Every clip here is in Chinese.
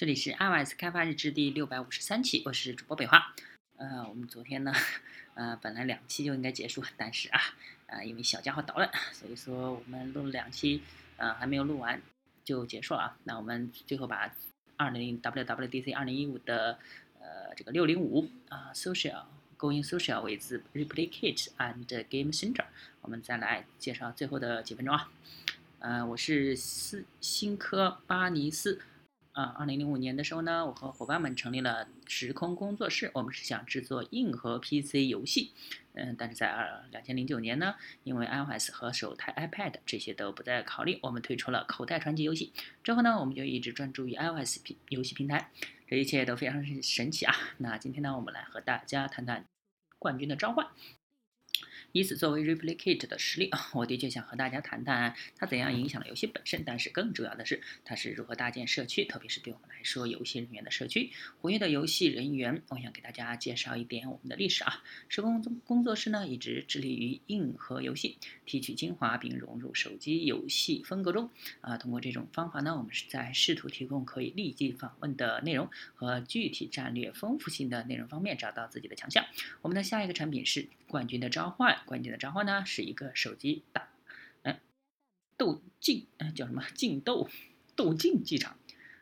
这里是 iOS 开发日志第六百五十三期，我是主播北华。呃，我们昨天呢，呃，本来两期就应该结束，但是啊，啊，因为小家伙捣乱，所以说我们录了两期，呃，还没有录完就结束了啊。那我们最后把二零 WWDC 二零一五的呃这个六零五啊 Social Going Social with Replicate and Game Center，我们再来介绍最后的几分钟啊。呃，我是斯新科巴尼斯。啊，二零零五年的时候呢，我和伙伴们成立了时空工作室。我们是想制作硬核 PC 游戏，嗯，但是在二两千零九年呢，因为 iOS 和手台 iPad 这些都不再考虑，我们推出了口袋传奇游戏。之后呢，我们就一直专注于 iOS 平游戏平台，这一切都非常神奇啊。那今天呢，我们来和大家谈谈冠军的召唤。以此作为 replicate 的实例啊，我的确想和大家谈谈它怎样影响了游戏本身，但是更重要的是它是如何搭建社区，特别是对我们来说游戏人员的社区。活跃的游戏人员，我想给大家介绍一点我们的历史啊。时工工作室呢一直致力于硬核游戏，提取精华并融入手机游戏风格中啊。通过这种方法呢，我们是在试图提供可以立即访问的内容和具体战略丰富性的内容方面找到自己的强项。我们的下一个产品是冠军的召唤。关键的召唤呢，是一个手机打，嗯，斗竞，嗯，叫什么竞斗斗竞技场，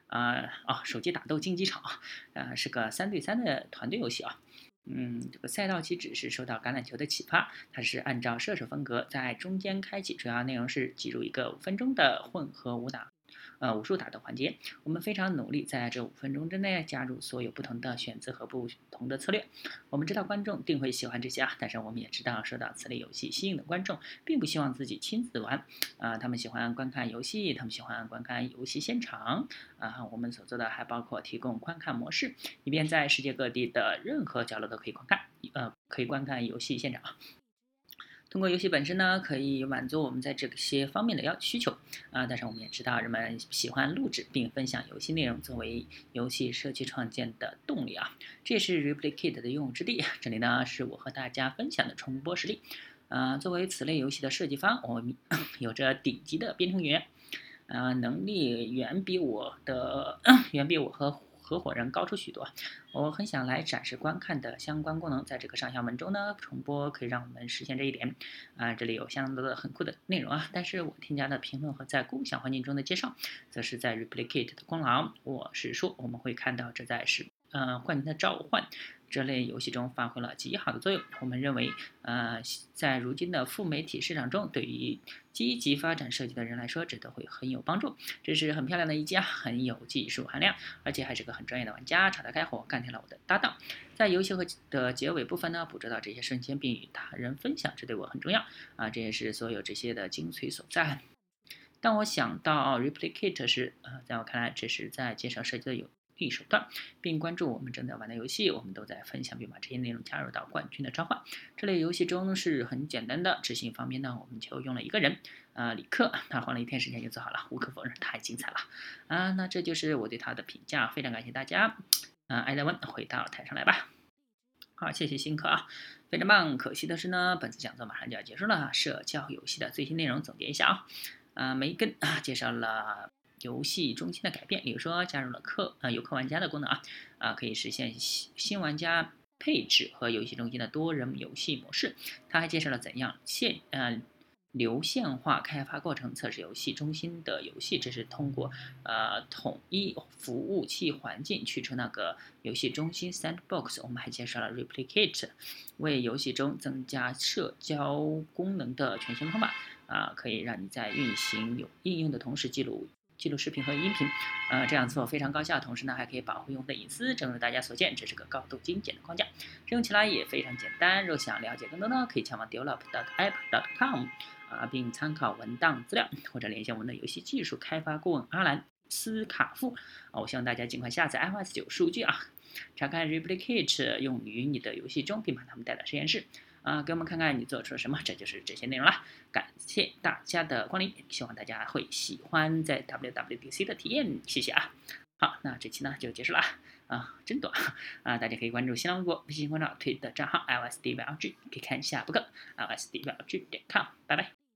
啊啊，手机打斗竞技场啊，呃，是个三对三的团队游戏啊，嗯，这个赛道机制是受到橄榄球的启发，它是按照射手风格在中间开启，主要内容是挤入一个五分钟的混合武打。呃，武术打斗环节，我们非常努力在这五分钟之内加入所有不同的选择和不同的策略。我们知道观众定会喜欢这些啊，但是我们也知道受到此类游戏吸引的观众并不希望自己亲自玩啊，他们喜欢观看游戏，他们喜欢观看游戏现场啊。我们所做的还包括提供观看模式，以便在世界各地的任何角落都可以观看，呃，可以观看游戏现场。通过游戏本身呢，可以满足我们在这些方面的要需求啊。但是我们也知道，人们喜欢录制并分享游戏内容，作为游戏社区创建的动力啊。这也是 Replicate 的用武之地。这里呢，是我和大家分享的重播实例。啊，作为此类游戏的设计方，我们 有着顶级的编程员，啊，能力远比我的 远比我和。合伙人高出许多，我很想来展示观看的相关功能。在这个上下文中呢，重播可以让我们实现这一点。啊，这里有相当多的很酷的内容啊，但是我添加的评论和在共享环境中的介绍，则是在 Replicate 的功劳。我是说，我们会看到这在是呃冠军的召唤。这类游戏中发挥了极好的作用。我们认为，呃，在如今的副媒体市场中，对于积极发展设计的人来说，这都会很有帮助。这是很漂亮的一家，很有技术含量，而且还是个很专业的玩家。敞得开火，干掉了我的搭档。在游戏和的结尾部分呢，捕捉到这些瞬间并与他人分享，这对我很重要啊！这也是所有这些的精髓所在。当我想到 replicate 时，呃，在我看来，这是在介绍设计的有。力手段，并关注我们正在玩的游戏，我们都在分享并把这些内容加入到冠军的召唤这类游戏中是很简单的。执行方面呢，我们就用了一个人，啊，李克，他花了一天时间就做好了，无可否认，太精彩了，啊，那这就是我对他的评价，非常感谢大家，啊，艾德文回到台上来吧，好，谢谢新客啊，非常棒，可惜的是呢，本次讲座马上就要结束了，社交游戏的最新内容总结一下啊，啊，梅根啊介绍了。游戏中心的改变，比如说加入了客啊游客玩家的功能啊啊，可以实现新新玩家配置和游戏中心的多人游戏模式。他还介绍了怎样线呃流线化开发过程测试游戏中心的游戏，这是通过呃统一服务器环境去除那个游戏中心 sandbox。我们还介绍了 replicate 为游戏中增加社交功能的全新方法啊，可以让你在运行有应用的同时记录。记录视频和音频，呃，这样做非常高效，同时呢还可以保护用户的隐私。正如大家所见，这是个高度精简的框架，使用起来也非常简单。若想了解更多呢，可以前往 develop.app.com 啊，并参考文档资料，或者连线我们的游戏技术开发顾问阿兰斯卡夫啊。我希望大家尽快下载 iOS 九数据啊，查看 Replicate 用于你的游戏中，并把它们带到实验室。啊，给我们看看你做出了什么，这就是这些内容了。感谢大家的光临，希望大家会喜欢在 WWDC 的体验，谢谢啊。好，那这期呢就结束了啊，真短啊，大家可以关注新浪微博、微信公众号、推的账号 LSDVLG，可以看一下博客 LSDVLG 点 com，拜拜。